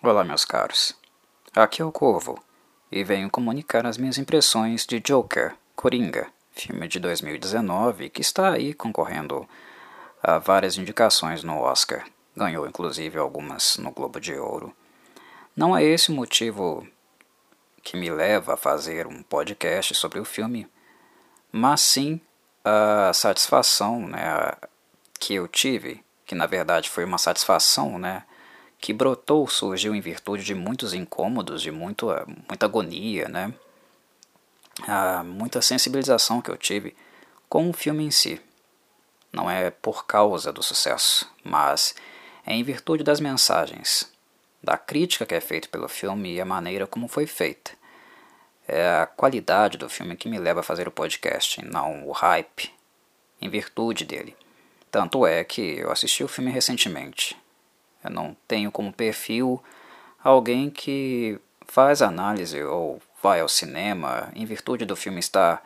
Olá, meus caros. Aqui é o Corvo e venho comunicar as minhas impressões de Joker, Coringa, filme de 2019 que está aí concorrendo a várias indicações no Oscar. Ganhou inclusive algumas no Globo de Ouro. Não é esse o motivo que me leva a fazer um podcast sobre o filme, mas sim a satisfação né, que eu tive, que na verdade foi uma satisfação, né? Que brotou, surgiu em virtude de muitos incômodos, de muito, muita agonia, né? Ah, muita sensibilização que eu tive com o filme em si. Não é por causa do sucesso, mas é em virtude das mensagens, da crítica que é feita pelo filme e a maneira como foi feita. É a qualidade do filme que me leva a fazer o podcast, não o hype, em virtude dele. Tanto é que eu assisti o filme recentemente eu não tenho como perfil alguém que faz análise ou vai ao cinema em virtude do filme estar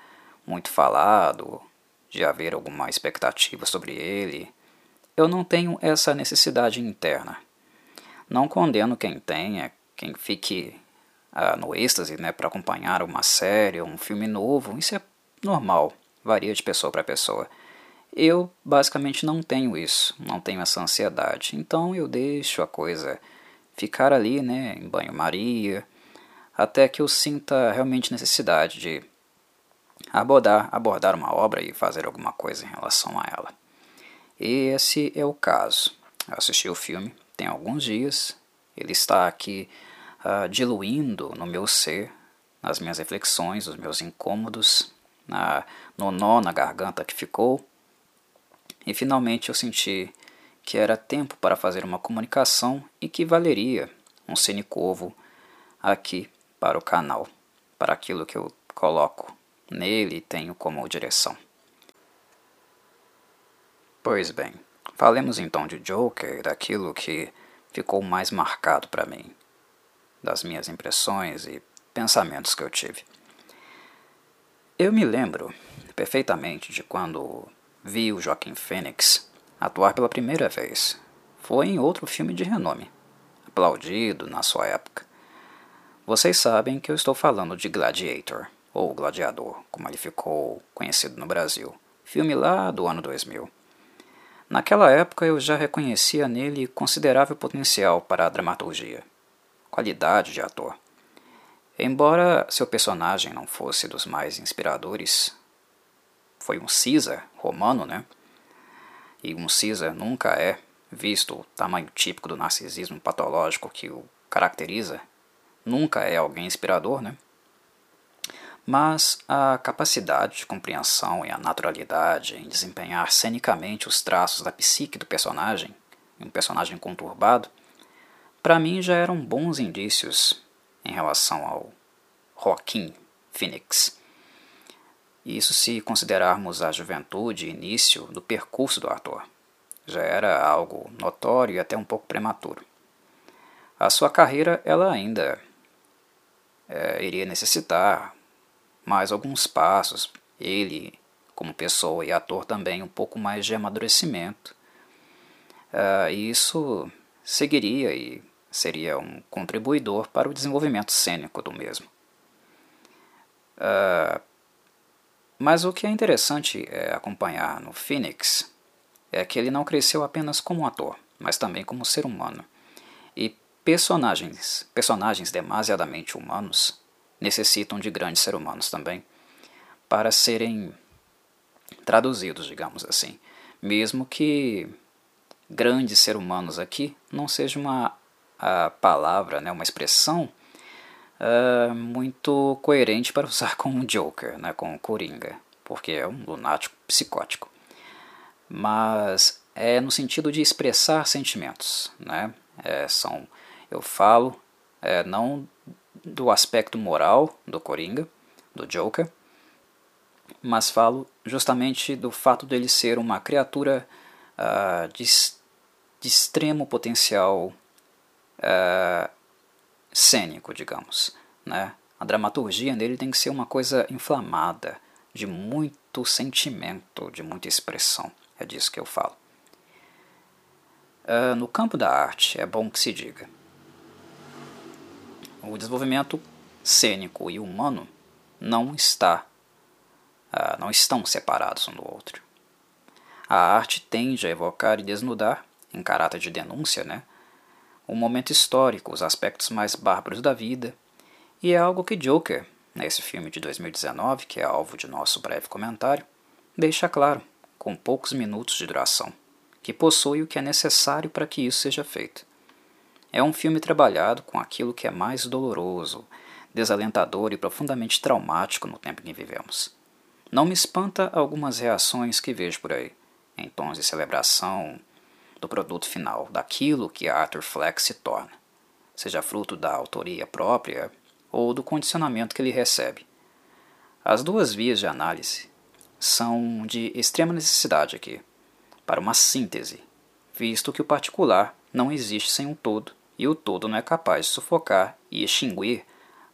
muito falado, de haver alguma expectativa sobre ele. Eu não tenho essa necessidade interna. Não condeno quem tenha, quem fique ah, no êxtase né, para acompanhar uma série um filme novo. Isso é normal, varia de pessoa para pessoa. Eu basicamente não tenho isso, não tenho essa ansiedade. Então eu deixo a coisa ficar ali, né, em banho-maria, até que eu sinta realmente necessidade de abordar, abordar uma obra e fazer alguma coisa em relação a ela. E esse é o caso. Eu assisti o filme tem alguns dias, ele está aqui uh, diluindo no meu ser, nas minhas reflexões, nos meus incômodos, na, no nó na garganta que ficou e finalmente eu senti que era tempo para fazer uma comunicação e que valeria um cinecovo aqui para o canal, para aquilo que eu coloco nele e tenho como direção. Pois bem, falemos então de Joker, daquilo que ficou mais marcado para mim, das minhas impressões e pensamentos que eu tive. Eu me lembro perfeitamente de quando vi o Joaquim Phoenix atuar pela primeira vez. Foi em outro filme de renome, aplaudido na sua época. Vocês sabem que eu estou falando de Gladiator, ou Gladiador, como ele ficou conhecido no Brasil, filme lá do ano 2000. Naquela época eu já reconhecia nele considerável potencial para a dramaturgia, qualidade de ator. Embora seu personagem não fosse dos mais inspiradores, foi um Caesar romano, né? E um Caesar nunca é visto o tamanho típico do narcisismo patológico que o caracteriza, nunca é alguém inspirador, né? Mas a capacidade de compreensão e a naturalidade em desempenhar cenicamente os traços da psique do personagem, um personagem conturbado, para mim já eram bons indícios em relação ao Joaquim Phoenix. Isso se considerarmos a juventude início do percurso do ator. Já era algo notório e até um pouco prematuro. A sua carreira ela ainda é, iria necessitar mais alguns passos. Ele, como pessoa e ator, também um pouco mais de amadurecimento. Uh, e isso seguiria e seria um contribuidor para o desenvolvimento cênico do mesmo. Uh, mas o que é interessante é acompanhar no Phoenix é que ele não cresceu apenas como ator, mas também como ser humano. E personagens, personagens demasiadamente humanos necessitam de grandes seres humanos também para serem traduzidos, digamos assim. Mesmo que grandes seres humanos aqui não seja uma palavra, né, uma expressão uh, muito coerente para usar com o Joker, né, com o Coringa, porque é um lunático psicótico. Mas é no sentido de expressar sentimentos, né? É, são, eu falo é, não do aspecto moral do Coringa, do Joker, mas falo justamente do fato dele ser uma criatura uh, de, de, extremo potencial uh, cênico, digamos. Né? A dramaturgia nele tem que ser uma coisa inflamada, de muito sentimento, de muita expressão. É disso que eu falo. Uh, no campo da arte, é bom que se diga. o desenvolvimento cênico e humano não está uh, não estão separados um do outro. A arte tende a evocar e desnudar, em caráter de denúncia, né, o momento histórico, os aspectos mais bárbaros da vida, e é algo que Joker, nesse filme de 2019, que é alvo de nosso breve comentário, deixa claro, com poucos minutos de duração, que possui o que é necessário para que isso seja feito. É um filme trabalhado com aquilo que é mais doloroso, desalentador e profundamente traumático no tempo em que vivemos. Não me espanta algumas reações que vejo por aí, em tons de celebração do produto final, daquilo que Arthur Fleck se torna, seja fruto da autoria própria ou do condicionamento que ele recebe. As duas vias de análise são de extrema necessidade aqui, para uma síntese, visto que o particular não existe sem um todo e o todo não é capaz de sufocar e extinguir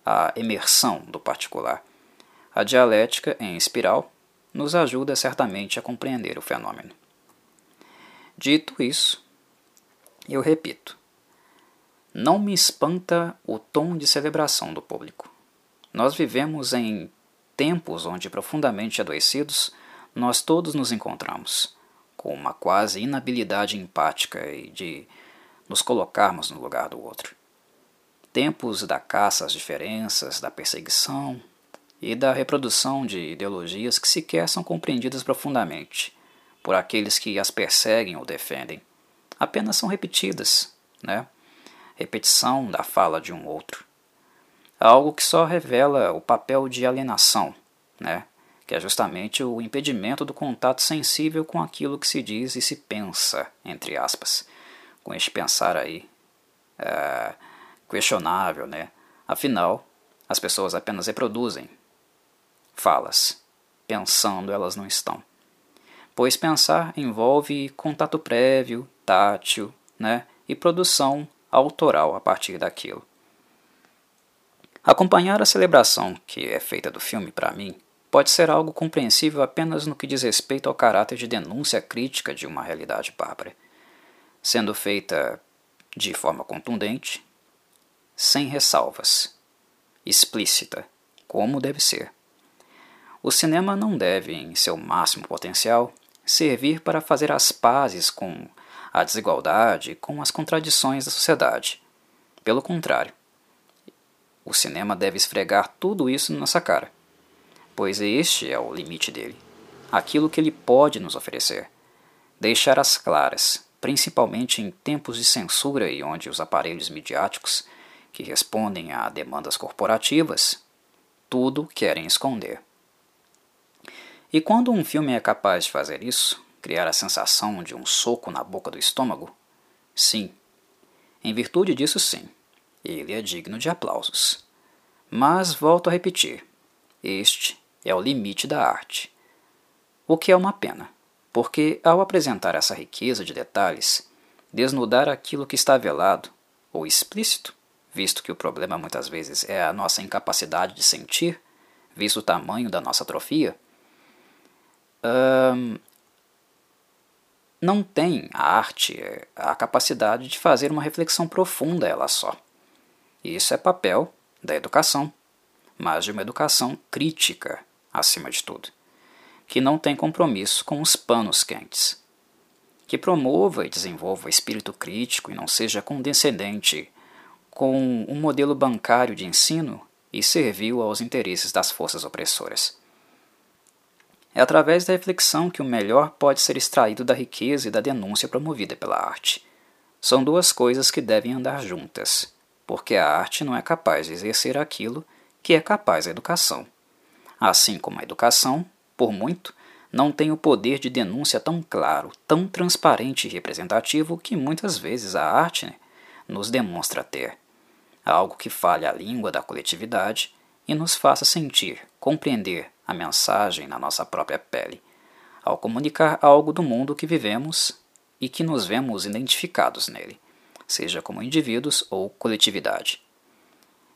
a emersão do particular. A dialética em espiral nos ajuda certamente a compreender o fenômeno. Dito isso, eu repito: não me espanta o tom de celebração do público. Nós vivemos em tempos onde, profundamente adoecidos, nós todos nos encontramos, com uma quase inabilidade empática e de nos colocarmos no lugar do outro. Tempos da caça às diferenças, da perseguição e da reprodução de ideologias que sequer são compreendidas profundamente por aqueles que as perseguem ou defendem. Apenas são repetidas, né? Repetição da fala de um outro. Algo que só revela o papel de alienação, né? que é justamente o impedimento do contato sensível com aquilo que se diz e se pensa, entre aspas com este pensar aí é, questionável, né? Afinal, as pessoas apenas reproduzem falas. Pensando, elas não estão. Pois pensar envolve contato prévio, tátil, né? E produção autoral a partir daquilo. Acompanhar a celebração que é feita do filme, para mim, pode ser algo compreensível apenas no que diz respeito ao caráter de denúncia crítica de uma realidade bárbara sendo feita de forma contundente, sem ressalvas, explícita, como deve ser. O cinema não deve, em seu máximo potencial, servir para fazer as pazes com a desigualdade, com as contradições da sociedade. Pelo contrário, o cinema deve esfregar tudo isso na nossa cara, pois este é o limite dele, aquilo que ele pode nos oferecer. Deixar as claras, principalmente em tempos de censura e onde os aparelhos midiáticos, que respondem a demandas corporativas, tudo querem esconder. E quando um filme é capaz de fazer isso, criar a sensação de um soco na boca do estômago, sim, em virtude disso, sim, ele é digno de aplausos. Mas volto a repetir: este é o limite da arte. O que é uma pena porque, ao apresentar essa riqueza de detalhes, desnudar aquilo que está velado ou explícito, visto que o problema muitas vezes é a nossa incapacidade de sentir, visto o tamanho da nossa atrofia, não tem a arte a capacidade de fazer uma reflexão profunda ela só. Isso é papel da educação, mas de uma educação crítica acima de tudo que não tem compromisso com os panos quentes. Que promova e desenvolva espírito crítico e não seja condescendente com um modelo bancário de ensino e servil aos interesses das forças opressoras. É através da reflexão que o melhor pode ser extraído da riqueza e da denúncia promovida pela arte. São duas coisas que devem andar juntas, porque a arte não é capaz de exercer aquilo que é capaz a educação. Assim como a educação por muito, não tem o poder de denúncia tão claro, tão transparente e representativo que muitas vezes a arte nos demonstra ter. Algo que fale a língua da coletividade e nos faça sentir, compreender a mensagem na nossa própria pele, ao comunicar algo do mundo que vivemos e que nos vemos identificados nele, seja como indivíduos ou coletividade.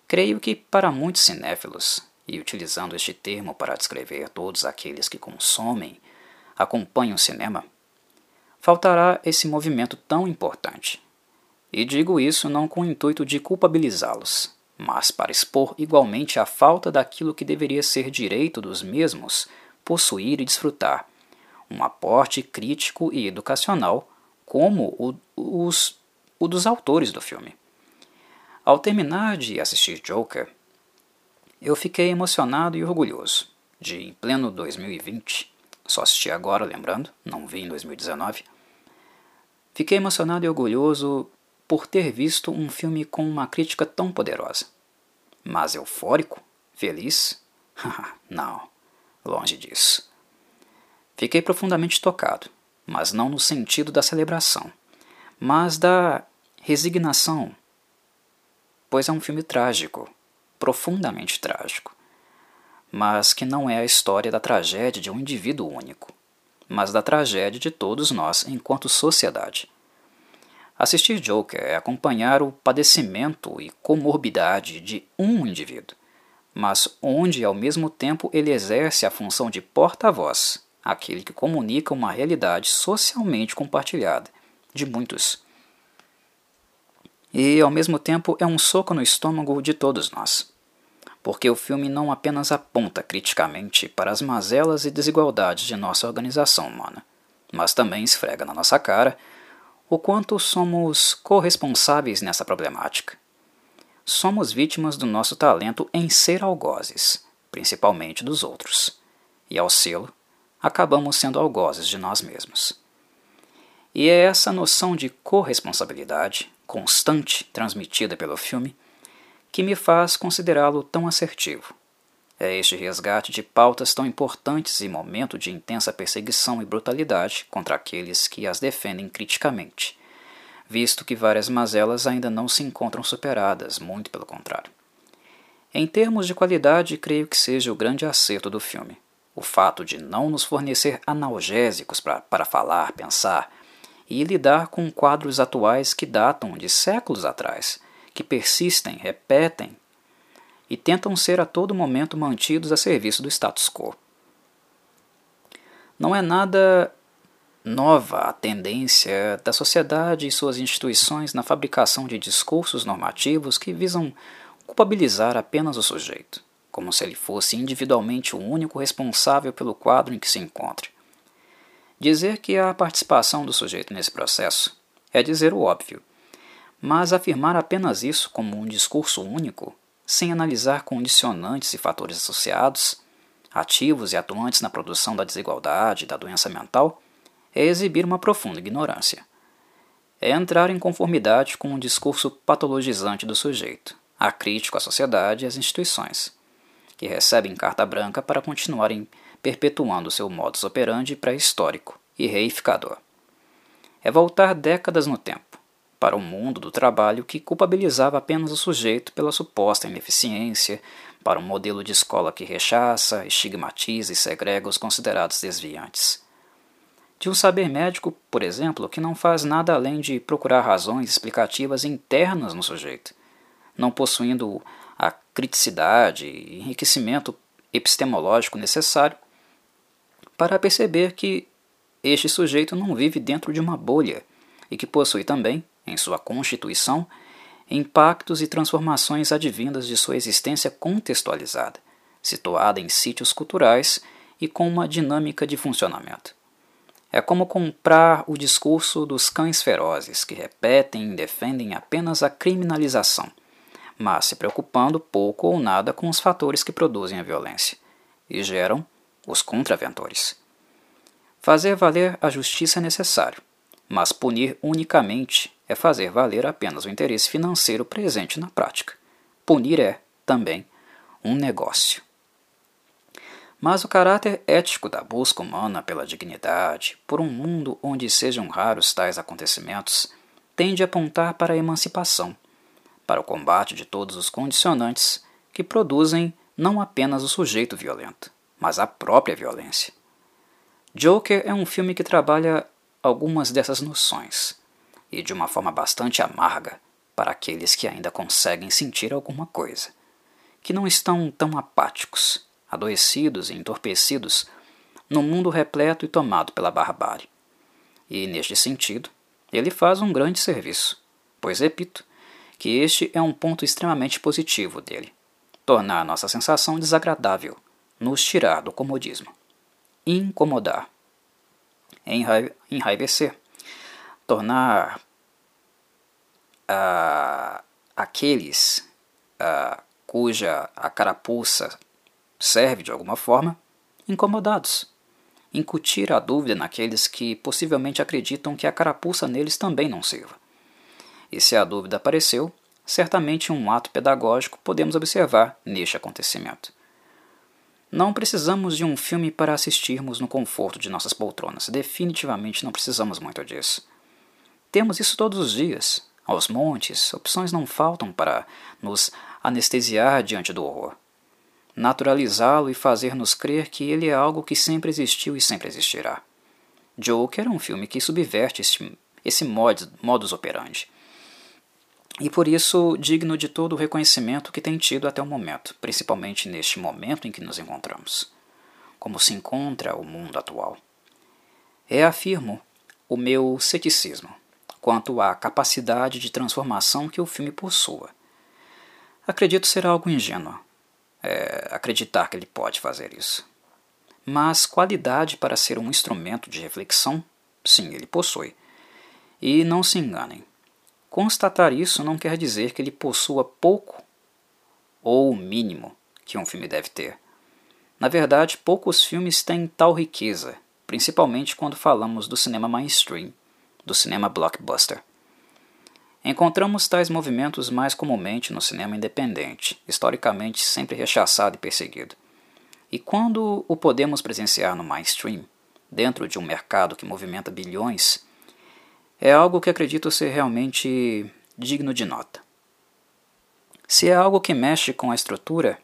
Creio que para muitos cinéfilos e utilizando este termo para descrever todos aqueles que consomem, acompanham o cinema, faltará esse movimento tão importante. E digo isso não com o intuito de culpabilizá-los, mas para expor igualmente a falta daquilo que deveria ser direito dos mesmos possuir e desfrutar, um aporte crítico e educacional como o, os, o dos autores do filme. Ao terminar de assistir Joker, eu fiquei emocionado e orgulhoso de, em pleno 2020, só assisti agora, lembrando, não vi em 2019, fiquei emocionado e orgulhoso por ter visto um filme com uma crítica tão poderosa. Mas eufórico? Feliz? não, longe disso. Fiquei profundamente tocado, mas não no sentido da celebração, mas da resignação, pois é um filme trágico, profundamente trágico, mas que não é a história da tragédia de um indivíduo único, mas da tragédia de todos nós enquanto sociedade. Assistir Joker é acompanhar o padecimento e comorbidade de um indivíduo, mas onde ao mesmo tempo ele exerce a função de porta-voz, aquele que comunica uma realidade socialmente compartilhada de muitos. E ao mesmo tempo é um soco no estômago de todos nós. Porque o filme não apenas aponta criticamente para as mazelas e desigualdades de nossa organização humana, mas também esfrega na nossa cara o quanto somos corresponsáveis nessa problemática. Somos vítimas do nosso talento em ser algozes, principalmente dos outros, e ao sê-lo, acabamos sendo algozes de nós mesmos. E é essa noção de corresponsabilidade constante transmitida pelo filme que me faz considerá-lo tão assertivo é este resgate de pautas tão importantes em momento de intensa perseguição e brutalidade contra aqueles que as defendem criticamente, visto que várias mazelas ainda não se encontram superadas, muito pelo contrário. Em termos de qualidade, creio que seja o grande acerto do filme. O fato de não nos fornecer analgésicos pra, para falar, pensar e lidar com quadros atuais que datam de séculos atrás, que persistem, repetem e tentam ser a todo momento mantidos a serviço do status quo. Não é nada nova a tendência da sociedade e suas instituições na fabricação de discursos normativos que visam culpabilizar apenas o sujeito, como se ele fosse individualmente o único responsável pelo quadro em que se encontre. Dizer que há participação do sujeito nesse processo é dizer o óbvio, mas afirmar apenas isso como um discurso único sem analisar condicionantes e fatores associados, ativos e atuantes na produção da desigualdade e da doença mental, é exibir uma profunda ignorância. É entrar em conformidade com um discurso patologizante do sujeito, acrítico à sociedade e às instituições, que recebem carta branca para continuarem perpetuando seu modus operandi pré-histórico e reificador. É voltar décadas no tempo para o mundo do trabalho que culpabilizava apenas o sujeito pela suposta ineficiência, para um modelo de escola que rechaça, estigmatiza e segrega os considerados desviantes. De um saber médico, por exemplo, que não faz nada além de procurar razões explicativas internas no sujeito, não possuindo a criticidade e enriquecimento epistemológico necessário para perceber que este sujeito não vive dentro de uma bolha e que possui também em sua constituição, impactos e transformações advindas de sua existência contextualizada, situada em sítios culturais e com uma dinâmica de funcionamento. É como comprar o discurso dos cães ferozes que repetem e defendem apenas a criminalização, mas se preocupando pouco ou nada com os fatores que produzem a violência e geram os contraventores. Fazer valer a justiça é necessário, mas punir unicamente é fazer valer apenas o interesse financeiro presente na prática. Punir é, também, um negócio. Mas o caráter ético da busca humana pela dignidade, por um mundo onde sejam raros tais acontecimentos, tende a apontar para a emancipação, para o combate de todos os condicionantes que produzem não apenas o sujeito violento, mas a própria violência. Joker é um filme que trabalha algumas dessas noções, e de uma forma bastante amarga para aqueles que ainda conseguem sentir alguma coisa, que não estão tão apáticos, adoecidos e entorpecidos num mundo repleto e tomado pela barbárie. E, neste sentido, ele faz um grande serviço, pois, repito, que este é um ponto extremamente positivo dele tornar nossa sensação desagradável, nos tirar do comodismo, incomodar, enraivecer, tornar uh, aqueles uh, cuja a carapuça serve de alguma forma incomodados, incutir a dúvida naqueles que possivelmente acreditam que a carapuça neles também não sirva. E se a dúvida apareceu, certamente um ato pedagógico podemos observar neste acontecimento. Não precisamos de um filme para assistirmos no conforto de nossas poltronas. Definitivamente não precisamos muito disso. Temos isso todos os dias. Aos montes, opções não faltam para nos anestesiar diante do horror. Naturalizá-lo e fazer-nos crer que ele é algo que sempre existiu e sempre existirá. Joker é um filme que subverte esse, esse modus operandi e por isso digno de todo o reconhecimento que tem tido até o momento, principalmente neste momento em que nos encontramos. Como se encontra o mundo atual. Reafirmo o meu ceticismo quanto à capacidade de transformação que o filme possua. Acredito ser algo ingênuo é, acreditar que ele pode fazer isso. Mas qualidade para ser um instrumento de reflexão, sim, ele possui. E não se enganem, Constatar isso não quer dizer que ele possua pouco ou o mínimo que um filme deve ter. Na verdade, poucos filmes têm tal riqueza, principalmente quando falamos do cinema mainstream, do cinema blockbuster. Encontramos tais movimentos mais comumente no cinema independente, historicamente sempre rechaçado e perseguido. E quando o podemos presenciar no mainstream, dentro de um mercado que movimenta bilhões, é algo que acredito ser realmente digno de nota. Se é algo que mexe com a estrutura,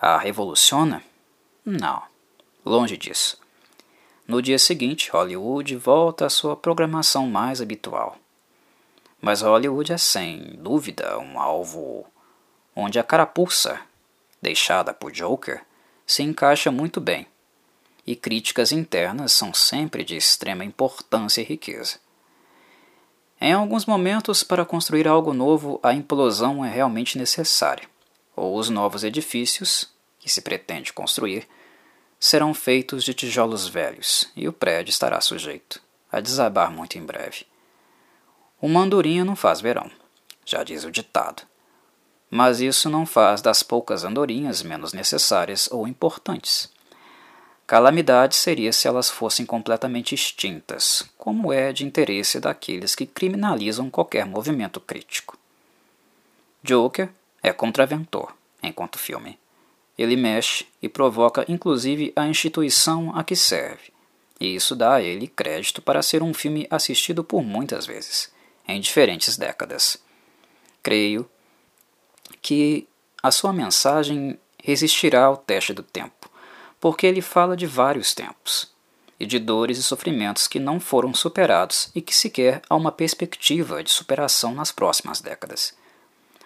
a revoluciona? Não, longe disso. No dia seguinte, Hollywood volta à sua programação mais habitual. Mas Hollywood é sem dúvida um alvo onde a carapuça, deixada por Joker, se encaixa muito bem, e críticas internas são sempre de extrema importância e riqueza. Em alguns momentos, para construir algo novo, a implosão é realmente necessária, ou os novos edifícios, que se pretende construir, serão feitos de tijolos velhos e o prédio estará sujeito a desabar muito em breve. Uma andorinha não faz verão, já diz o ditado. Mas isso não faz das poucas andorinhas menos necessárias ou importantes. Calamidade seria se elas fossem completamente extintas, como é de interesse daqueles que criminalizam qualquer movimento crítico. Joker é contraventor enquanto filme. Ele mexe e provoca inclusive a instituição a que serve, e isso dá a ele crédito para ser um filme assistido por muitas vezes, em diferentes décadas. Creio que a sua mensagem resistirá ao teste do tempo porque ele fala de vários tempos, e de dores e sofrimentos que não foram superados e que sequer há uma perspectiva de superação nas próximas décadas.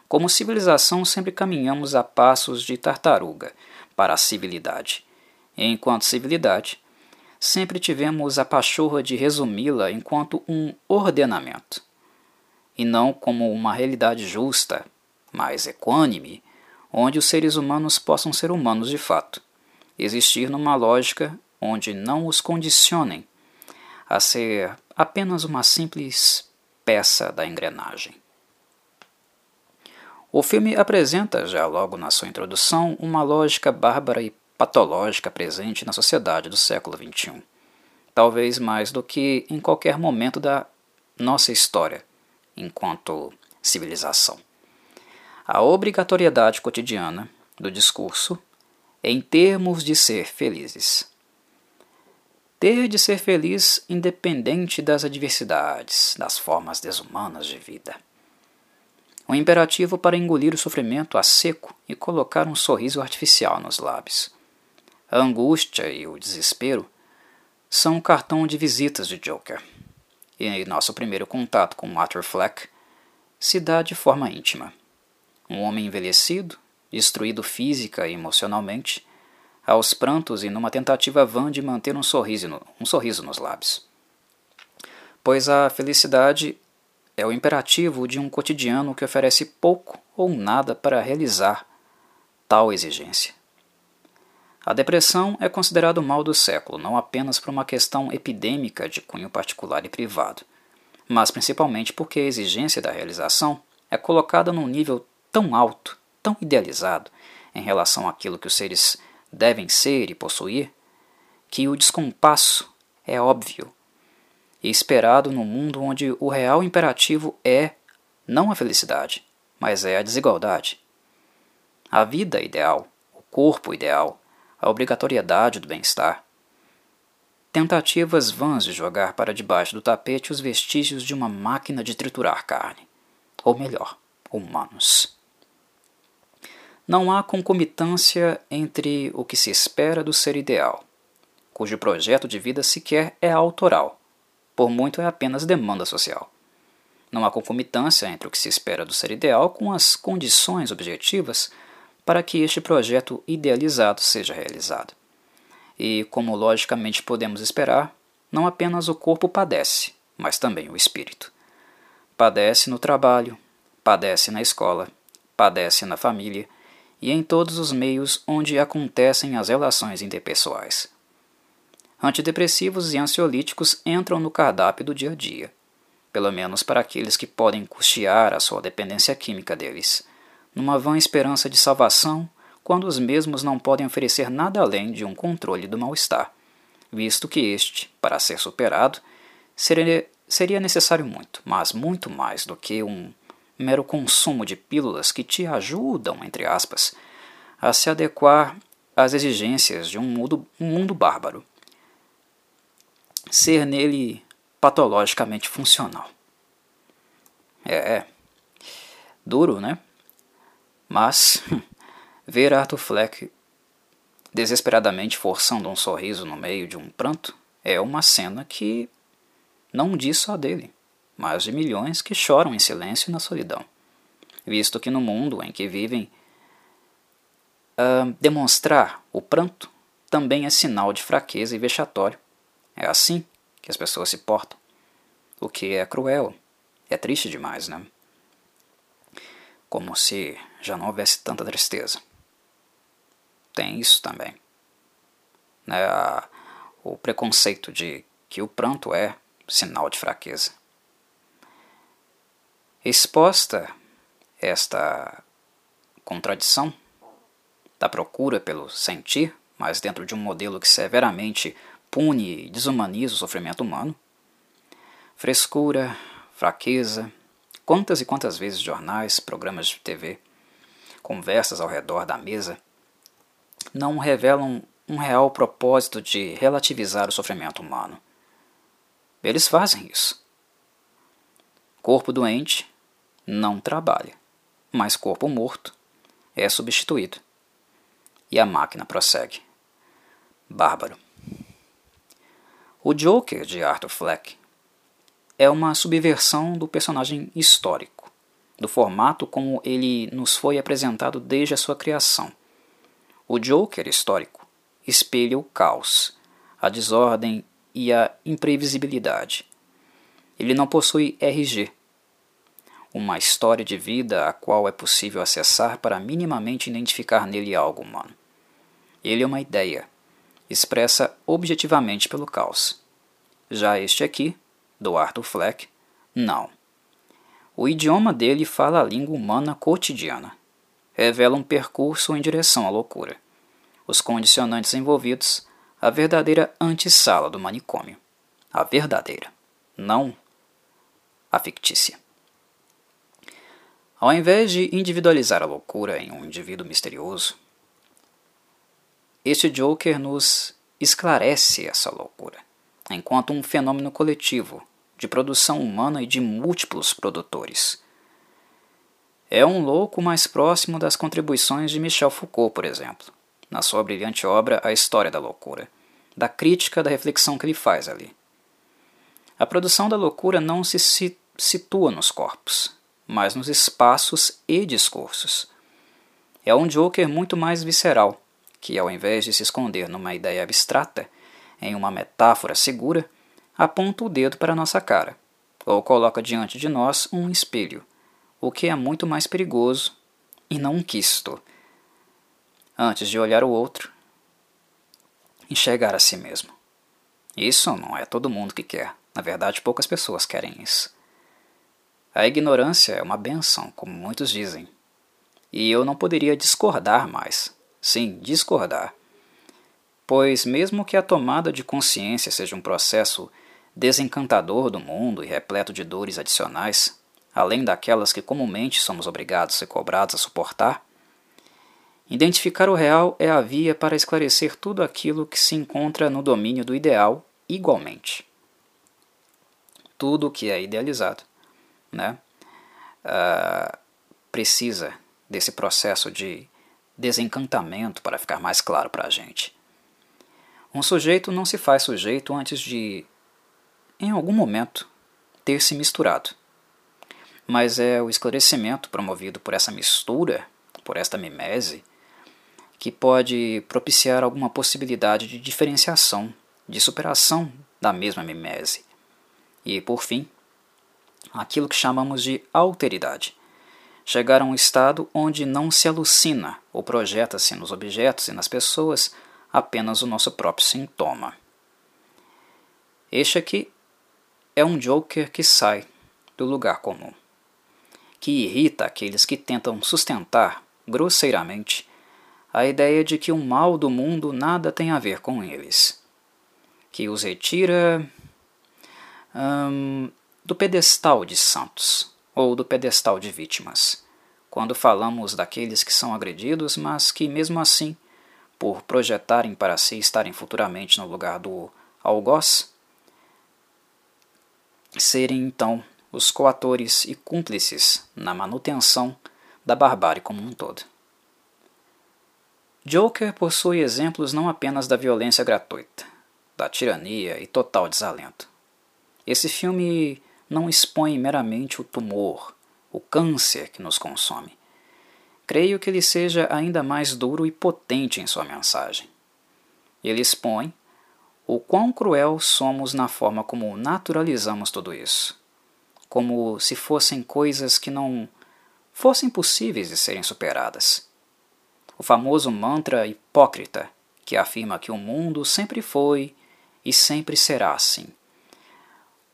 Como civilização, sempre caminhamos a passos de tartaruga para a civilidade, e enquanto civilidade, sempre tivemos a pachorra de resumi-la enquanto um ordenamento, e não como uma realidade justa, mais equânime, onde os seres humanos possam ser humanos de fato existir numa lógica onde não os condicionem a ser apenas uma simples peça da engrenagem. O filme apresenta, já logo na sua introdução, uma lógica bárbara e patológica presente na sociedade do século XXI, talvez mais do que em qualquer momento da nossa história enquanto civilização. A obrigatoriedade cotidiana do discurso em termos de ser felizes. Ter de ser feliz independente das adversidades, das formas desumanas de vida. Um imperativo para engolir o sofrimento a seco e colocar um sorriso artificial nos lábios. A angústia e o desespero são o cartão de visitas de Joker. E nosso primeiro contato com Arthur Fleck se dá de forma íntima. Um homem envelhecido, destruído física e emocionalmente, aos prantos e numa tentativa vã de manter um sorriso, no, um sorriso nos lábios. Pois a felicidade é o imperativo de um cotidiano que oferece pouco ou nada para realizar tal exigência. A depressão é considerado o mal do século, não apenas por uma questão epidêmica de cunho particular e privado, mas principalmente porque a exigência da realização é colocada num nível tão alto, tão idealizado, em relação àquilo que os seres devem ser e possuir, que o descompasso é óbvio e esperado num mundo onde o real imperativo é não a felicidade, mas é a desigualdade. A vida ideal, o corpo ideal, a obrigatoriedade do bem-estar. Tentativas vãs de jogar para debaixo do tapete os vestígios de uma máquina de triturar carne, ou melhor, humanos. Não há concomitância entre o que se espera do ser ideal, cujo projeto de vida sequer é autoral, por muito é apenas demanda social. Não há concomitância entre o que se espera do ser ideal com as condições objetivas para que este projeto idealizado seja realizado. E, como logicamente podemos esperar, não apenas o corpo padece, mas também o espírito. Padece no trabalho, padece na escola, padece na família e em todos os meios onde acontecem as relações interpessoais. Antidepressivos e ansiolíticos entram no cardápio do dia a dia, pelo menos para aqueles que podem custear a sua dependência química deles numa vã esperança de salvação, quando os mesmos não podem oferecer nada além de um controle do mal-estar, visto que este, para ser superado, seria, necessário muito, mas muito mais do que um mero consumo de pílulas que te ajudam, entre aspas, a se adequar às exigências de um mundo, um mundo bárbaro. Ser nele patologicamente funcional. É, é. Duro, né? Mas ver Arthur Fleck desesperadamente forçando um sorriso no meio de um pranto é uma cena que não diz só dele, mas de milhões que choram em silêncio e na solidão, visto que no mundo em que vivem, uh, demonstrar o pranto também é sinal de fraqueza e vexatório. É assim que as pessoas se portam, o que é cruel, é triste demais, né? Como se já não houvesse tanta tristeza. Tem isso também. Né? O preconceito de que o pranto é sinal de fraqueza. Exposta esta contradição da procura pelo sentir, mas dentro de um modelo que severamente pune e desumaniza o sofrimento humano, frescura, fraqueza, quantas e quantas vezes jornais, programas de TV conversas ao redor da mesa, não revelam um real propósito de relativizar o sofrimento humano. Eles fazem isso. Corpo doente não trabalha, mas corpo morto é substituído. E a máquina prossegue. Bárbaro. O Joker de Arthur Fleck é uma subversão do personagem histórico do formato como ele nos foi apresentado desde a sua criação. O Joker histórico espelha o caos, a desordem e a imprevisibilidade. Ele não possui RG, uma história de vida a qual é possível acessar para minimamente identificar nele algo humano. Ele é uma ideia, expressa objetivamente pelo caos. Já este aqui, do Arthur Fleck, não. O idioma dele fala a língua humana cotidiana. Revela um percurso em direção à loucura. Os condicionantes envolvidos, a verdadeira antessala do manicômio. A verdadeira, não a fictícia. Ao invés de individualizar a loucura em um indivíduo misterioso, este Joker nos esclarece essa loucura, enquanto um fenômeno coletivo de produção humana e de múltiplos produtores. É um louco mais próximo das contribuições de Michel Foucault, por exemplo, na sua brilhante obra A História da Loucura, da crítica da reflexão que ele faz ali. A produção da loucura não se situa nos corpos, mas nos espaços e discursos. É um Joker muito mais visceral, que ao invés de se esconder numa ideia abstrata, em uma metáfora segura, aponta o dedo para nossa cara, ou coloca diante de nós um espelho, o que é muito mais perigoso e não um quisto. Antes de olhar o outro, enxergar a si mesmo. Isso não é todo mundo que quer. Na verdade, poucas pessoas querem isso. A ignorância é uma benção, como muitos dizem. E eu não poderia discordar mais. Sim, discordar. Pois, mesmo que a tomada de consciência seja um processo desencantador do mundo e repleto de dores adicionais, além daquelas que comumente somos obrigados ser cobrados a suportar, identificar o real é a via para esclarecer tudo aquilo que se encontra no domínio do ideal igualmente. Tudo o que é idealizado né, uh, precisa desse processo de desencantamento para ficar mais claro para a gente. Um sujeito não se faz sujeito antes de, em algum momento, ter se misturado. Mas é o esclarecimento promovido por essa mistura, por esta mimese, que pode propiciar alguma possibilidade de diferenciação, de superação da mesma mimese. E, por fim, aquilo que chamamos de alteridade. Chegar a um estado onde não se alucina ou projeta-se nos objetos e nas pessoas apenas o nosso próprio sintoma. Este aqui é um Joker que sai do lugar comum, que irrita aqueles que tentam sustentar, grosseiramente, a ideia de que o mal do mundo nada tem a ver com eles, que os retira hum, do pedestal de santos ou do pedestal de vítimas, quando falamos daqueles que são agredidos, mas que, mesmo assim, por projetarem para si estarem futuramente no lugar do algoz, serem então os coatores e cúmplices na manutenção da barbárie como um todo. Joker possui exemplos não apenas da violência gratuita, da tirania e total desalento. Esse filme não expõe meramente o tumor, o câncer que nos consome. Creio que ele seja ainda mais duro e potente em sua mensagem. Ele expõe o quão cruel somos na forma como naturalizamos tudo isso, como se fossem coisas que não fossem possíveis de serem superadas. O famoso mantra hipócrita que afirma que o mundo sempre foi e sempre será assim.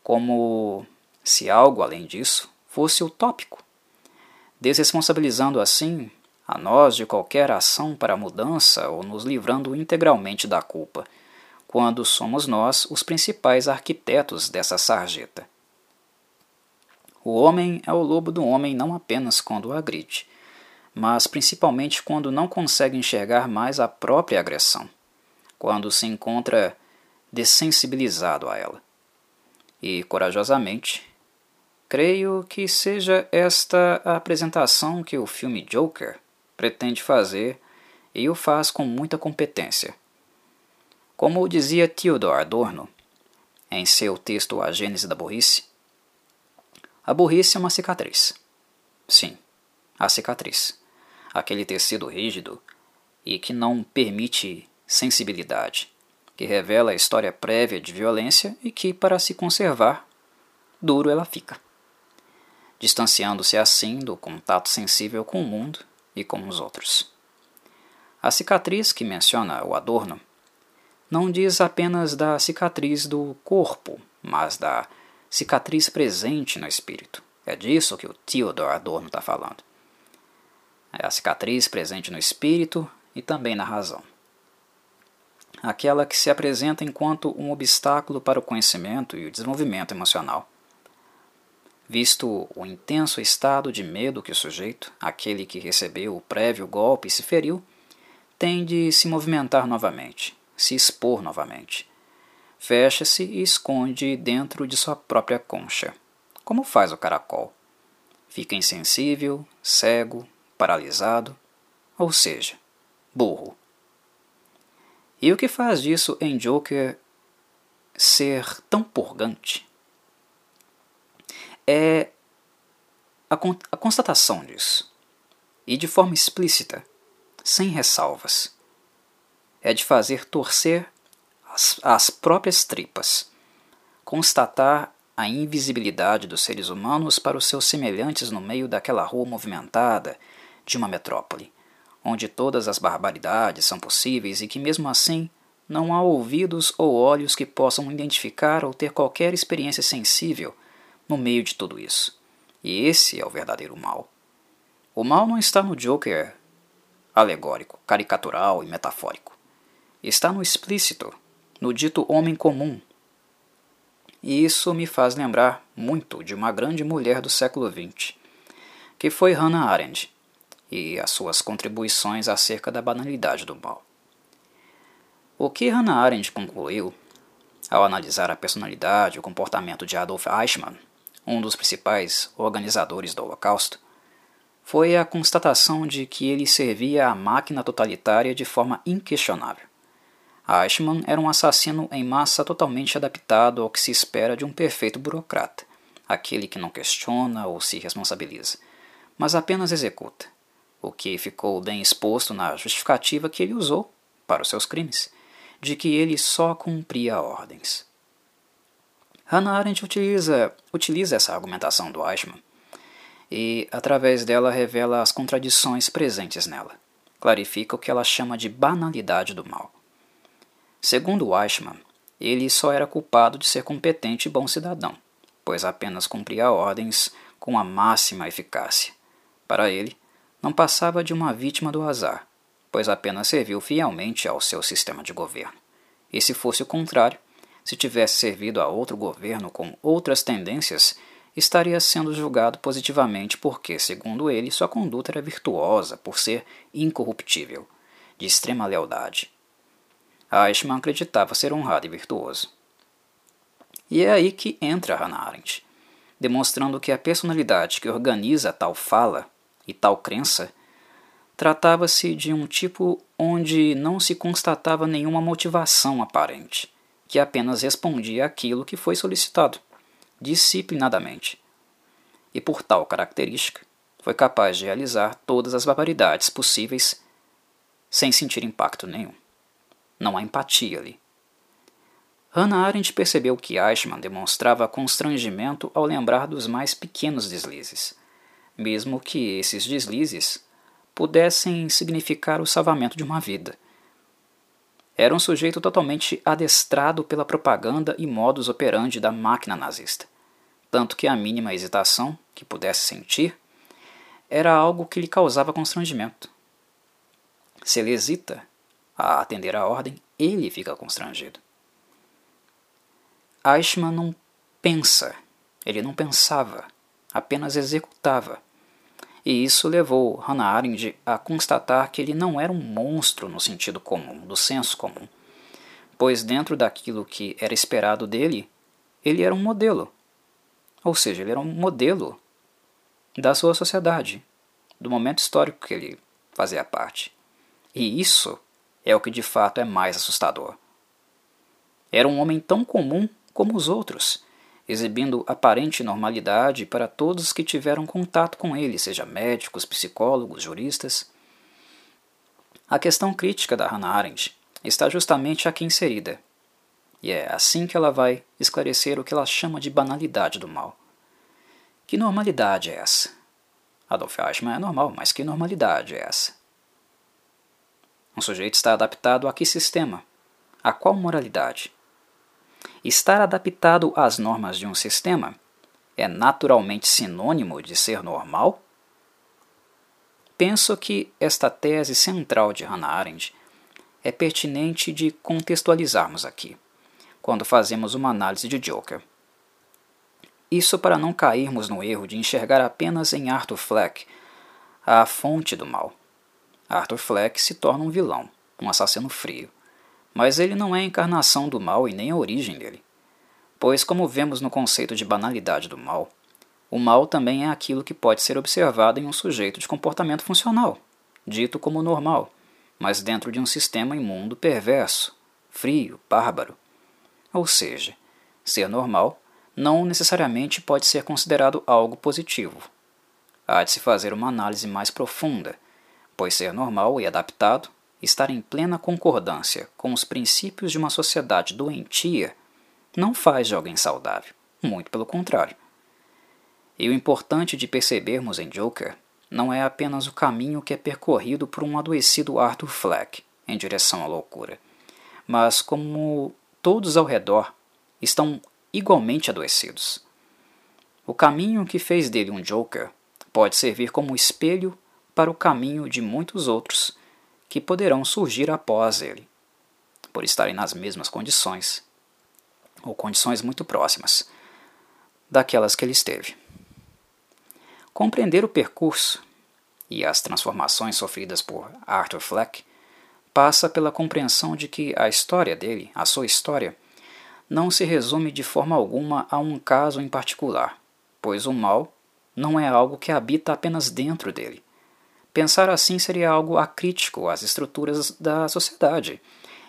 Como se algo além disso fosse utópico, desresponsabilizando assim a nós de qualquer ação para mudança ou nos livrando integralmente da culpa, quando somos nós os principais arquitetos dessa sarjeta. O homem é o lobo do homem não apenas quando o agride, mas principalmente quando não consegue enxergar mais a própria agressão, quando se encontra dessensibilizado a ela. E, corajosamente, Creio que seja esta a apresentação que o filme Joker pretende fazer e o faz com muita competência. Como dizia Theodor Adorno em seu texto A Gênese da Burrice, a burrice é uma cicatriz. Sim, a cicatriz. Aquele tecido rígido e que não permite sensibilidade, que revela a história prévia de violência e que, para se conservar, duro ela fica distanciando-se assim do contato sensível com o mundo e com os outros. A cicatriz que menciona o Adorno não diz apenas da cicatriz do corpo, mas da cicatriz presente no espírito. É disso que o Theodor Adorno está falando. É a cicatriz presente no espírito e também na razão. Aquela que se apresenta enquanto um obstáculo para o conhecimento e o desenvolvimento emocional Visto o intenso estado de medo que o sujeito, aquele que recebeu o prévio golpe e se feriu, tem de se movimentar novamente, se expor novamente. Fecha-se e esconde dentro de sua própria concha, como faz o caracol. Fica insensível, cego, paralisado, ou seja, burro. E o que faz disso em Joker ser tão purgante? É a, con a constatação disso, e de forma explícita, sem ressalvas. É de fazer torcer as, as próprias tripas, constatar a invisibilidade dos seres humanos para os seus semelhantes no meio daquela rua movimentada de uma metrópole, onde todas as barbaridades são possíveis e que, mesmo assim, não há ouvidos ou olhos que possam identificar ou ter qualquer experiência sensível no meio de tudo isso. E esse é o verdadeiro mal. O mal não está no Joker alegórico, caricatural e metafórico. Está no explícito, no dito homem comum, e isso me faz lembrar muito de uma grande mulher do século XX, que foi Hannah Arendt, e as suas contribuições acerca da banalidade do mal. O que Hannah Arendt concluiu, ao analisar a personalidade e o comportamento de Adolf Eichmann, um dos principais organizadores do Holocausto, foi a constatação de que ele servia à máquina totalitária de forma inquestionável. Eichmann era um assassino em massa totalmente adaptado ao que se espera de um perfeito burocrata, aquele que não questiona ou se responsabiliza, mas apenas executa, o que ficou bem exposto na justificativa que ele usou para os seus crimes, de que ele só cumpria ordens. Hannah Arendt utiliza, utiliza essa argumentação do Eichmann e, através dela, revela as contradições presentes nela. Clarifica o que ela chama de banalidade do mal. Segundo Weichmann, ele só era culpado de ser competente e bom cidadão, pois apenas cumpria ordens com a máxima eficácia. Para ele, não passava de uma vítima do azar, pois apenas serviu fielmente ao seu sistema de governo. E se fosse o contrário, se tivesse servido a outro governo com outras tendências, estaria sendo julgado positivamente porque, segundo ele, sua conduta era virtuosa por ser incorruptível, de extrema lealdade Eichmann acreditava ser honrado e virtuoso. E é aí que entra Hannah Arendt, demonstrando que a personalidade que organiza tal fala e tal crença tratava-se de um tipo onde não se constatava nenhuma motivação aparente, que apenas respondia àquilo que foi solicitado, disciplinadamente. E por tal característica, foi capaz de realizar todas as barbaridades possíveis sem sentir impacto nenhum. Não há empatia ali. Hannah Arendt percebeu que Eichmann demonstrava constrangimento ao lembrar dos mais pequenos deslizes, mesmo que esses deslizes pudessem significar o salvamento de uma vida. Era um sujeito totalmente adestrado pela propaganda e modus operandi da máquina nazista, tanto que a mínima hesitação que pudesse sentir era algo que lhe causava constrangimento. Se ele hesita, a atender à ordem, ele fica constrangido. Eichmann não pensa, ele não pensava, apenas executava. E isso levou Hannah Arendt a constatar que ele não era um monstro no sentido comum, do senso comum, pois dentro daquilo que era esperado dele, ele era um modelo. Ou seja, ele era um modelo da sua sociedade, do momento histórico que ele fazia parte. E isso é o que de fato é mais assustador. Era um homem tão comum como os outros, exibindo aparente normalidade para todos que tiveram contato com ele, seja médicos, psicólogos, juristas. A questão crítica da Hannah Arendt está justamente aqui inserida, e é assim que ela vai esclarecer o que ela chama de banalidade do mal. Que normalidade é essa? Adolf Eichmann é normal, mas que normalidade é essa? Um sujeito está adaptado a que sistema? A qual moralidade? Estar adaptado às normas de um sistema é naturalmente sinônimo de ser normal? Penso que esta tese central de Hannah Arendt é pertinente de contextualizarmos aqui, quando fazemos uma análise de Joker. Isso para não cairmos no erro de enxergar apenas em Arthur Fleck a fonte do mal. Arthur Fleck se torna um vilão, um assassino frio. Mas ele não é a encarnação do mal e nem a origem dele. Pois, como vemos no conceito de banalidade do mal, o mal também é aquilo que pode ser observado em um sujeito de comportamento funcional, dito como normal, mas dentro de um sistema imundo perverso, frio, bárbaro. Ou seja, ser normal não necessariamente pode ser considerado algo positivo. Há de se fazer uma análise mais profunda pois ser normal e adaptado, estar em plena concordância com os princípios de uma sociedade doentia, não faz de alguém saudável, muito pelo contrário. E o importante de percebermos em Joker não é apenas o caminho que é percorrido por um adoecido Arthur Fleck em direção à loucura, mas como todos ao redor estão igualmente adoecidos. O caminho que fez dele um Joker pode servir como espelho para o caminho de muitos outros que poderão surgir após ele, por estarem nas mesmas condições, ou condições muito próximas daquelas que ele esteve. Compreender o percurso e as transformações sofridas por Arthur Fleck passa pela compreensão de que a história dele, a sua história, não se resume de forma alguma a um caso em particular, pois o mal não é algo que habita apenas dentro dele. Pensar assim seria algo acrítico às estruturas da sociedade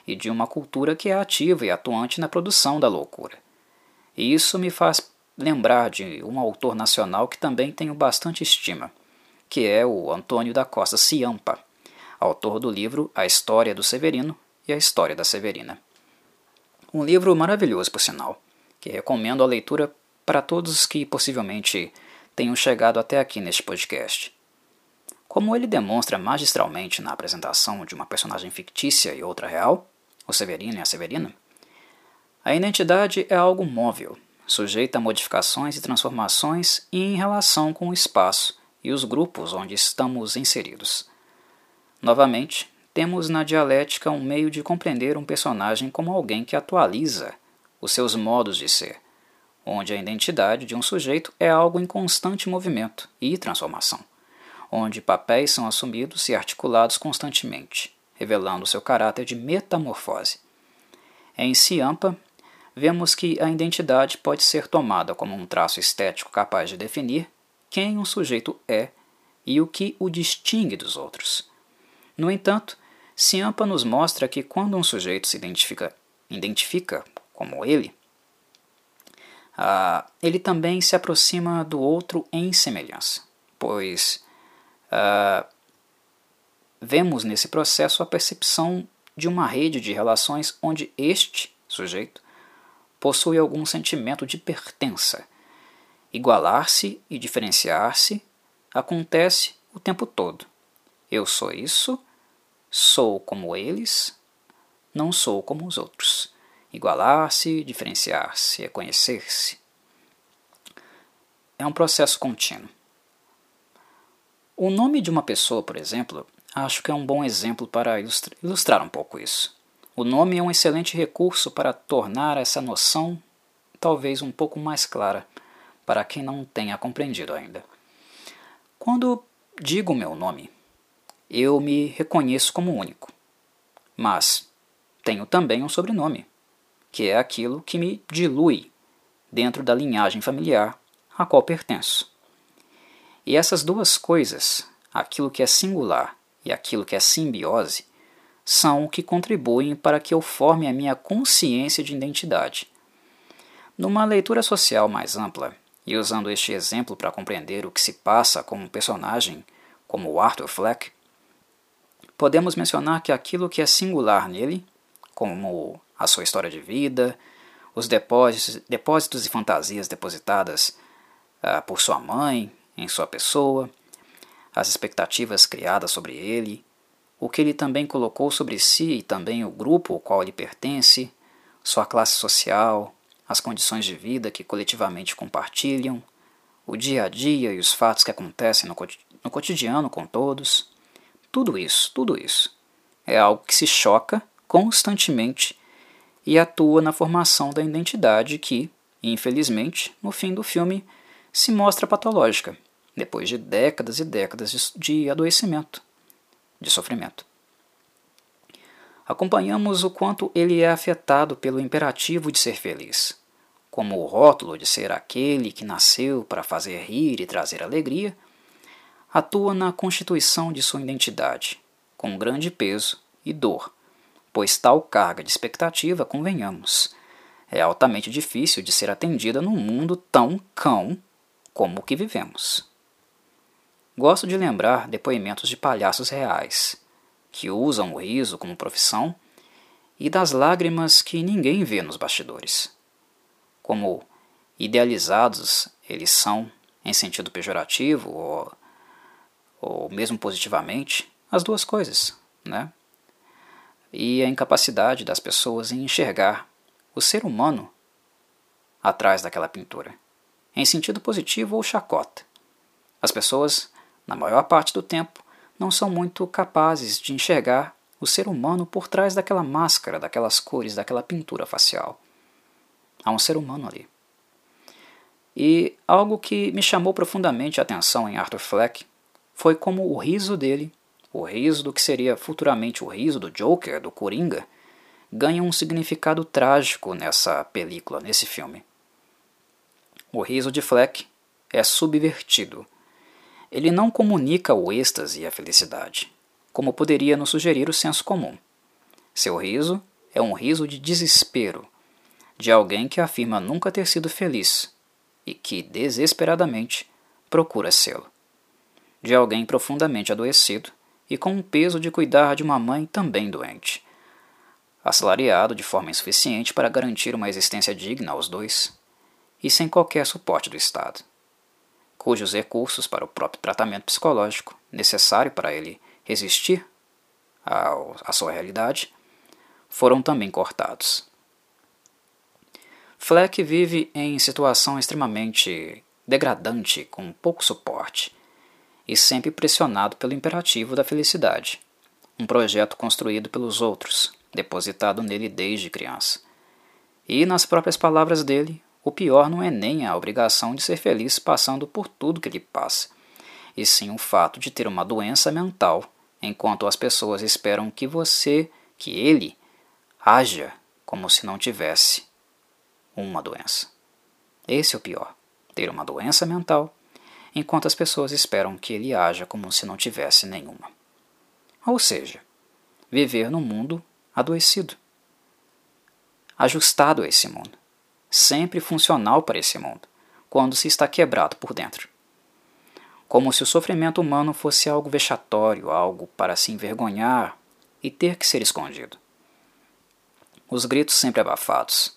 e de uma cultura que é ativa e atuante na produção da loucura. E isso me faz lembrar de um autor nacional que também tenho bastante estima, que é o Antônio da Costa Ciampa, autor do livro A História do Severino e a História da Severina. Um livro maravilhoso, por sinal, que recomendo a leitura para todos que possivelmente tenham chegado até aqui neste podcast. Como ele demonstra magistralmente na apresentação de uma personagem fictícia e outra real, o Severino e a Severina, a identidade é algo móvel, sujeita a modificações e transformações e em relação com o espaço e os grupos onde estamos inseridos. Novamente, temos na dialética um meio de compreender um personagem como alguém que atualiza os seus modos de ser, onde a identidade de um sujeito é algo em constante movimento e transformação, onde papéis são assumidos e articulados constantemente, revelando seu caráter de metamorfose. Em Ciampa, vemos que a identidade pode ser tomada como um traço estético capaz de definir quem um sujeito é e o que o distingue dos outros. No entanto, Ciampa nos mostra que quando um sujeito se identifica, identifica como ele, uh, ele também se aproxima do outro em semelhança, pois uh, vemos nesse processo a percepção de uma rede de relações onde este sujeito possui algum sentimento de pertença Igualar-se e diferenciar-se acontece o tempo todo. Eu sou isso, sou como eles, não sou como os outros. Igualar-se, diferenciar-se, reconhecer-se. É um processo contínuo. O nome de uma pessoa, por exemplo, acho que é um bom exemplo para ilustrar um pouco isso. O nome é um excelente recurso para tornar essa noção talvez um pouco mais clara para quem não tenha compreendido ainda. Quando digo meu nome, eu me reconheço como único, mas tenho também um sobrenome, que é aquilo que me dilui dentro da linhagem familiar a qual pertenço. E essas duas coisas, aquilo que é singular e aquilo que é simbiose, são o que contribuem para que eu forme a minha consciência de identidade. Numa leitura social mais ampla, e usando este exemplo para compreender o que se passa com um personagem como Arthur Fleck, podemos mencionar que aquilo que é singular nele, como a sua história de vida, os depósitos, depósitos e fantasias depositadas uh, por sua mãe em sua pessoa, as expectativas criadas sobre ele, o que ele também colocou sobre si e também o grupo ao qual ele pertence, sua classe social, as condições de vida que coletivamente compartilham, o dia a dia e os fatos que acontecem no cotidiano com todos. Tudo isso, tudo isso é algo que se choca constantemente e atua na formação da identidade que, infelizmente, no fim do filme, se mostra patológica, depois de décadas e décadas de adoecimento, de sofrimento acompanhamos o quanto ele é afetado pelo imperativo de ser feliz, como o rótulo de ser aquele que nasceu para fazer rir e trazer alegria, atua na constituição de sua identidade, com grande peso e dor, pois tal carga de expectativa, convenhamos, é altamente difícil de ser atendida num mundo tão cão como o que vivemos. Gosto de lembrar depoimentos de palhaços reais que usam o riso como profissão, e das lágrimas que ninguém vê nos bastidores. Como idealizados eles são, em sentido pejorativo ou, ou mesmo positivamente, as duas coisas, né? E a incapacidade das pessoas em enxergar o ser humano atrás daquela pintura, em sentido positivo ou chacota. As pessoas, na maior parte do tempo, não são muito capazes de enxergar o ser humano por trás daquela máscara, daquelas cores, daquela pintura facial. Há um ser humano ali. E algo que me chamou profundamente a atenção em Arthur Fleck foi como o riso dele, o riso do que seria futuramente o riso do Joker, do Coringa, ganha um significado trágico nessa película, nesse filme. O riso de Fleck é subvertido. Ele não comunica o êxtase e a felicidade, como poderia nos sugerir o senso comum. Seu riso é um riso de desespero, de alguém que afirma nunca ter sido feliz e que, desesperadamente, procura sê-lo. De alguém profundamente adoecido e com o peso de cuidar de uma mãe também doente, assalariado de forma insuficiente para garantir uma existência digna aos dois e sem qualquer suporte do Estado, cujos recursos para o próprio tratamento psicológico necessário para ele resistir à sua realidade, foram também cortados. Fleck vive em situação extremamente degradante, com pouco suporte, e sempre pressionado pelo imperativo da felicidade, um projeto construído pelos outros, depositado nele desde criança. E, nas próprias palavras dele, o pior não é nem a obrigação de ser feliz passando por tudo que ele passa, e sim o fato de ter uma doença mental enquanto as pessoas esperam que você, que ele, haja como se não tivesse uma doença. Esse é o pior: ter uma doença mental, enquanto as pessoas esperam que ele haja como se não tivesse nenhuma. Ou seja, viver num mundo adoecido, ajustado a esse mundo, sempre funcional para esse mundo, quando se está quebrado por dentro como se o sofrimento humano fosse algo vexatório, algo para se envergonhar e ter que ser escondido. Os gritos sempre abafados.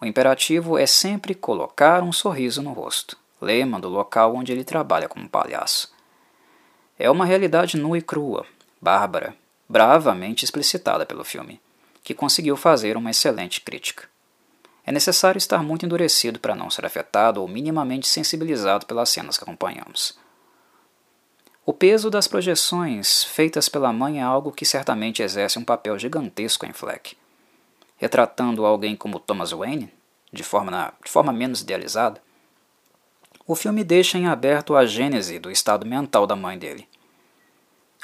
O imperativo é sempre colocar um sorriso no rosto, lema do local onde ele trabalha como palhaço. É uma realidade nua e crua, bárbara, bravamente explicitada pelo filme, que conseguiu fazer uma excelente crítica. É necessário estar muito endurecido para não ser afetado ou minimamente sensibilizado pelas cenas que acompanhamos. O peso das projeções feitas pela mãe é algo que certamente exerce um papel gigantesco em Fleck. Retratando alguém como Thomas Wayne, de forma, de forma menos idealizada, o filme deixa em aberto a gênese do estado mental da mãe dele.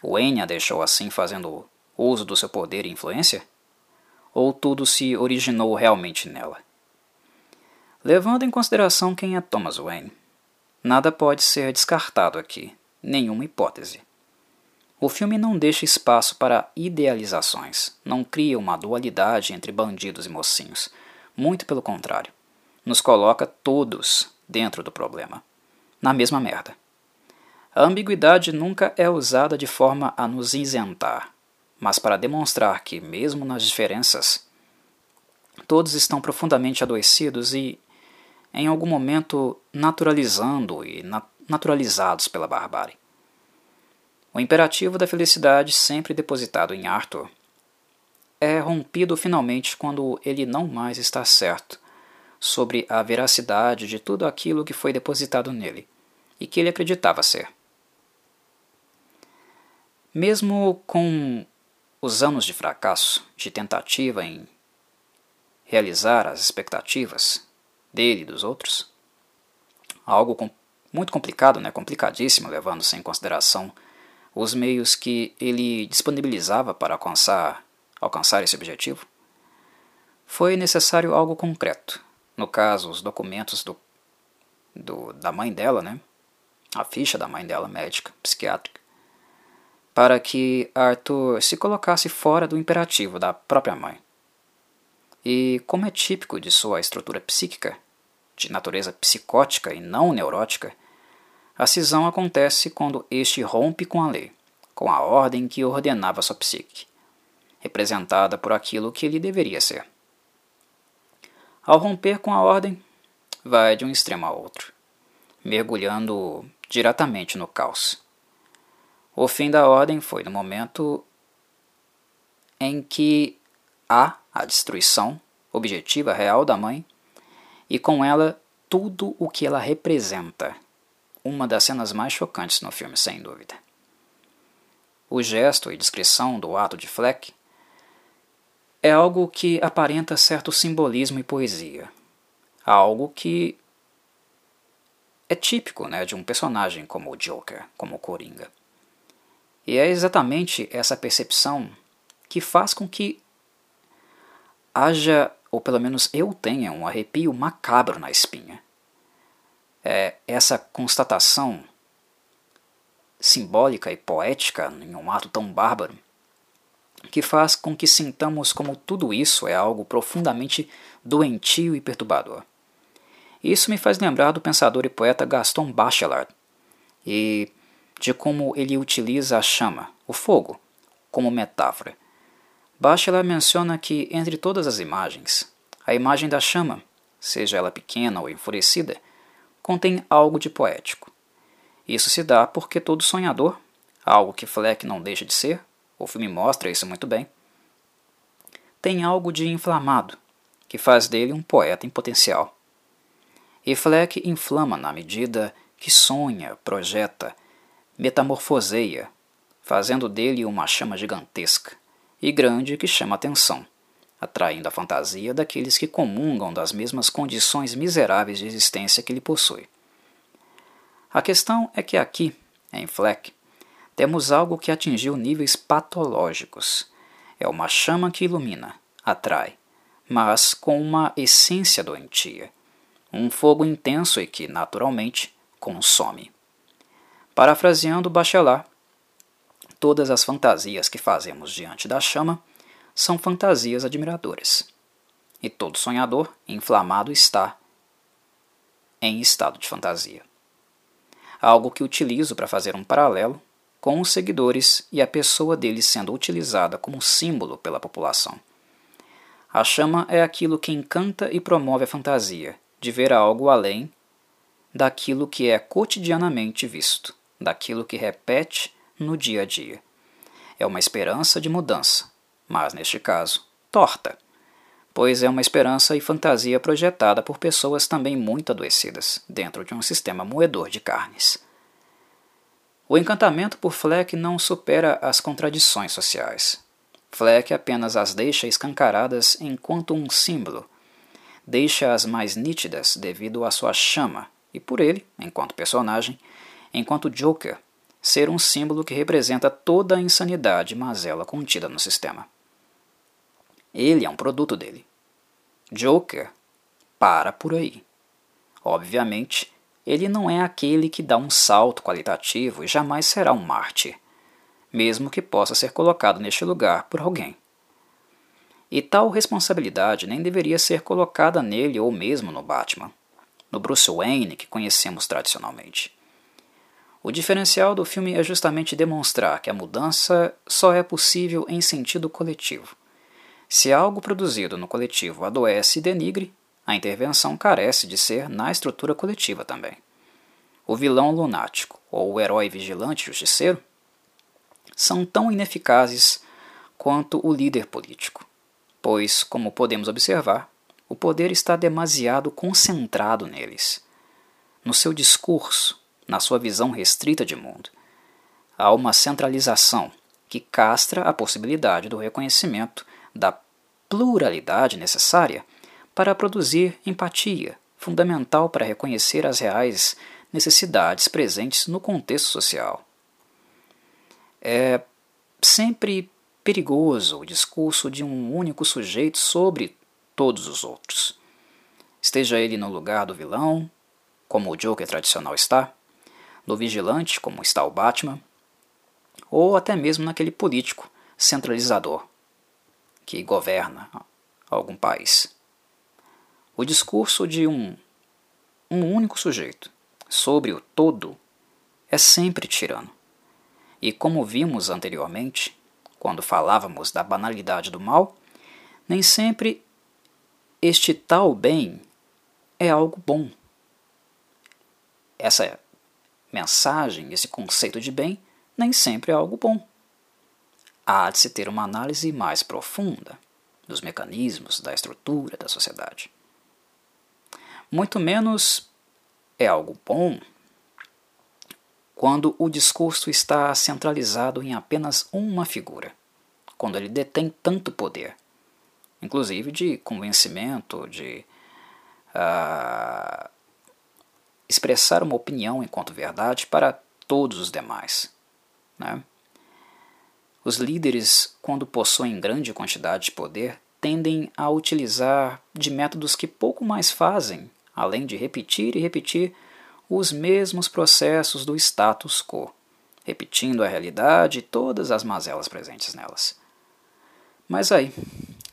Wayne a deixou assim fazendo uso do seu poder e influência? Ou tudo se originou realmente nela? Levando em consideração quem é Thomas Wayne, nada pode ser descartado aqui nenhuma hipótese. O filme não deixa espaço para idealizações, não cria uma dualidade entre bandidos e mocinhos. Muito pelo contrário, nos coloca todos dentro do problema, na mesma merda. A ambiguidade nunca é usada de forma a nos isentar, mas para demonstrar que, mesmo nas diferenças, todos estão profundamente adoecidos e, em algum momento, naturalizando e naturalizados pela barbárie. O imperativo da felicidade, sempre depositado em Arthur, é rompido finalmente quando ele não mais está certo sobre a veracidade de tudo aquilo que foi depositado nele e que ele acreditava ser. Mesmo com os anos de fracasso, de tentativa em realizar as expectativas dele e dos outros, algo muito complicado, né, complicadíssimo, levando-se em consideração os meios que ele disponibilizava para alcançar, alcançar esse objetivo, foi necessário algo concreto. No caso, os documentos do, do, da mãe dela, né, a ficha da mãe dela, médica, psiquiátrica, para que Arthur se colocasse fora do imperativo da própria mãe. E, como é típico de sua estrutura psíquica, de natureza psicótica e não neurótica, a cisão acontece quando este rompe com a lei, com a ordem que ordenava sua psique, representada por aquilo que ele deveria ser. Ao romper com a ordem, vai de um extremo a outro, mergulhando diretamente no caos. O fim da ordem foi no momento em que há a destruição objetiva real da mãe e com ela tudo o que ela representa. Uma das cenas mais chocantes no filme, sem dúvida. O gesto e descrição do ato de Fleck é algo que aparenta certo simbolismo e poesia. Algo que é típico né, de um personagem como o Joker, como o Coringa. E é exatamente essa percepção que faz com que haja, ou pelo menos eu tenha, um arrepio macabro na espinha. É essa constatação simbólica e poética em um ato tão bárbaro que faz com que sintamos como tudo isso é algo profundamente doentio e perturbador. Isso me faz lembrar do pensador e poeta Gaston Bachelard e de como ele utiliza a chama, o fogo, como metáfora. Bachelard menciona que entre todas as imagens, a imagem da chama, seja ela pequena ou enfurecida, contém algo de poético. Isso se dá porque todo sonhador, algo que Fleck não deixa de ser, o filme mostra isso muito bem, tem algo de inflamado, que faz dele um poeta em potencial. E Fleck inflama na medida que sonha, projeta, metamorfoseia, fazendo dele uma chama gigantesca e grande que chama atenção, atraindo a fantasia daqueles que comungam das mesmas condições miseráveis de existência que ele possui. A questão é que aqui, em Fleck, temos algo que atingiu níveis patológicos. É uma chama que ilumina, atrai, mas com uma essência doentia. Um fogo intenso e que, naturalmente, consome. Parafraseando Bachelard, todas as fantasias que fazemos diante da chama são fantasias admiradoras. E todo sonhador inflamado está em estado de fantasia. Algo que utilizo para fazer um paralelo com os seguidores e a pessoa deles sendo utilizada como símbolo pela população. A chama é aquilo que encanta e promove a fantasia de ver algo além daquilo que é cotidianamente visto, daquilo que repete no dia a dia. É uma esperança de mudança, mas neste caso, torta, pois é uma esperança e fantasia projetada por pessoas também muito adoecidas dentro de um sistema moedor de carnes. O encantamento por Fleck não supera as contradições sociais. Fleck apenas as deixa escancaradas enquanto um símbolo, deixa-as mais nítidas devido à sua chama e por ele, enquanto personagem, enquanto Joker, ser um símbolo que representa toda a insanidade e mazela contida no sistema. Ele é um produto dele. Joker para por aí. Obviamente, ele não é aquele que dá um salto qualitativo e jamais será um mártir, mesmo que possa ser colocado neste lugar por alguém. E tal responsabilidade nem deveria ser colocada nele ou mesmo no Batman, no Bruce Wayne que conhecemos tradicionalmente. O diferencial do filme é justamente demonstrar que a mudança só é possível em sentido coletivo. Se algo produzido no coletivo adoece e denigre, a intervenção carece de ser na estrutura coletiva também. O vilão lunático ou o herói vigilante justiceiro são tão ineficazes quanto o líder político, pois, como podemos observar, o poder está demasiado concentrado neles. No seu discurso, na sua visão restrita de mundo, há uma centralização que castra a possibilidade do reconhecimento da pluralidade necessária para produzir empatia, fundamental para reconhecer as reais necessidades presentes no contexto social. É sempre perigoso o discurso de um único sujeito sobre todos os outros. Esteja ele no lugar do vilão, como o Joker tradicional está, no vigilante, como está o Batman, ou até mesmo naquele político centralizador que governa algum país. O discurso de um, um único sujeito sobre o todo é sempre tirano. E como vimos anteriormente, quando falávamos da banalidade do mal, nem sempre este tal bem é algo bom. Essa mensagem, esse conceito de bem, nem sempre é algo bom. Há de se ter uma análise mais profunda dos mecanismos, da estrutura da sociedade. Muito menos é algo bom quando o discurso está centralizado em apenas uma figura, quando ele detém tanto poder, inclusive de convencimento, de uh, expressar uma opinião enquanto verdade para todos os demais. Né? Os líderes, quando possuem grande quantidade de poder, tendem a utilizar de métodos que pouco mais fazem, além de repetir e repetir os mesmos processos do status quo, repetindo a realidade e todas as mazelas presentes nelas. Mas aí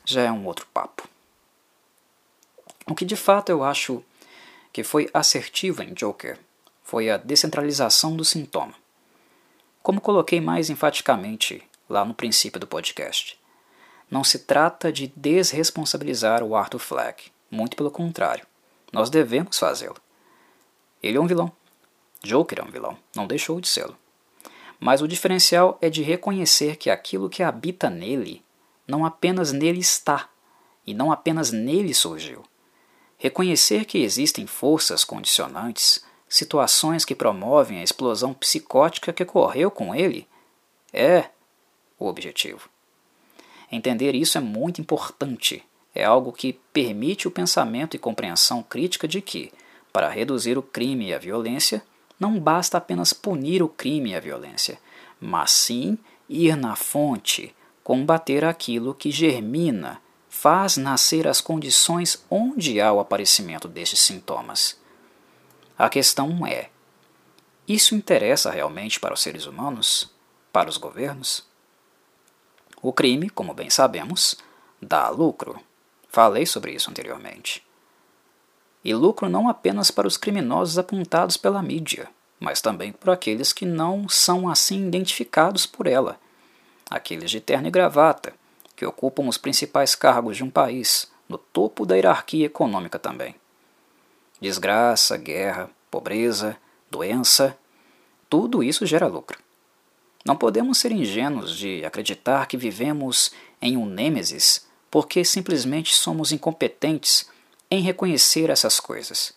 já é um outro papo. O que de fato eu acho que foi assertivo em Joker foi a descentralização do sintoma. Como coloquei mais enfaticamente lá no princípio do podcast, não se trata de desresponsabilizar o Arthur Fleck, muito pelo contrário, nós devemos fazê-lo. Ele é um vilão. Joker é um vilão, não deixou de sê-lo. Mas o diferencial é de reconhecer que aquilo que habita nele não apenas nele está, e não apenas nele surgiu. Reconhecer que existem forças condicionantes, situações que promovem a explosão psicótica que ocorreu com ele, é o objetivo. Entender isso é muito importante. É algo que permite o pensamento e compreensão crítica de que, para reduzir o crime e a violência, não basta apenas punir o crime e a violência, mas sim ir na fonte, combater aquilo que germina, faz nascer as condições onde há o aparecimento destes sintomas. A questão é: isso interessa realmente para os seres humanos? Para os governos? O crime, como bem sabemos, dá lucro. Falei sobre isso anteriormente. E lucro não apenas para os criminosos apontados pela mídia, mas também por aqueles que não são assim identificados por ela, aqueles de terno e gravata, que ocupam os principais cargos de um país, no topo da hierarquia econômica também. Desgraça, guerra, pobreza, doença, tudo isso gera lucro. Não podemos ser ingênuos de acreditar que vivemos em um nêmesis porque simplesmente somos incompetentes em reconhecer essas coisas.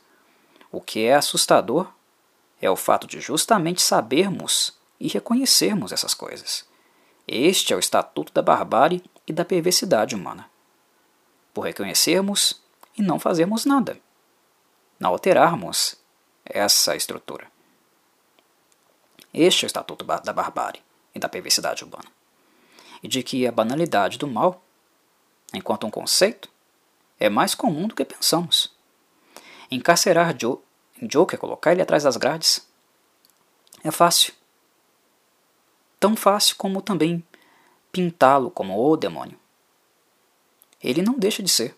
O que é assustador é o fato de justamente sabermos e reconhecermos essas coisas. Este é o estatuto da barbárie e da perversidade humana. Por reconhecermos e não fazermos nada, não alterarmos essa estrutura. Este é o estatuto da barbárie e da perversidade humana. E de que a banalidade do mal, enquanto um conceito, é mais comum do que pensamos. Encarcerar Joe, Joker, colocar ele atrás das grades, é fácil. Tão fácil como também pintá-lo como o demônio. Ele não deixa de ser.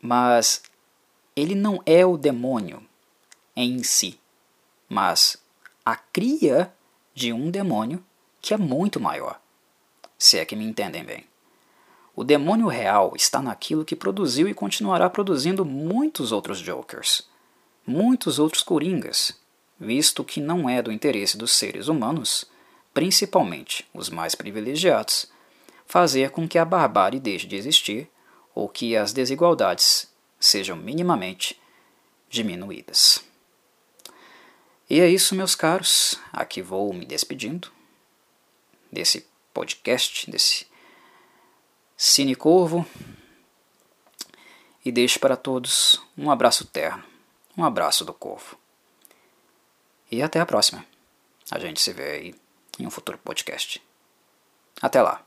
Mas ele não é o demônio em si, mas a cria de um demônio que é muito maior. Se é que me entendem bem. O demônio real está naquilo que produziu e continuará produzindo muitos outros Jokers, muitos outros Coringas, visto que não é do interesse dos seres humanos, principalmente os mais privilegiados, fazer com que a barbárie deixe de existir ou que as desigualdades sejam minimamente diminuídas. E é isso, meus caros. Aqui vou me despedindo desse podcast, desse Cine Corvo. E deixo para todos um abraço terno, um abraço do Corvo. E até a próxima. A gente se vê aí em um futuro podcast. Até lá.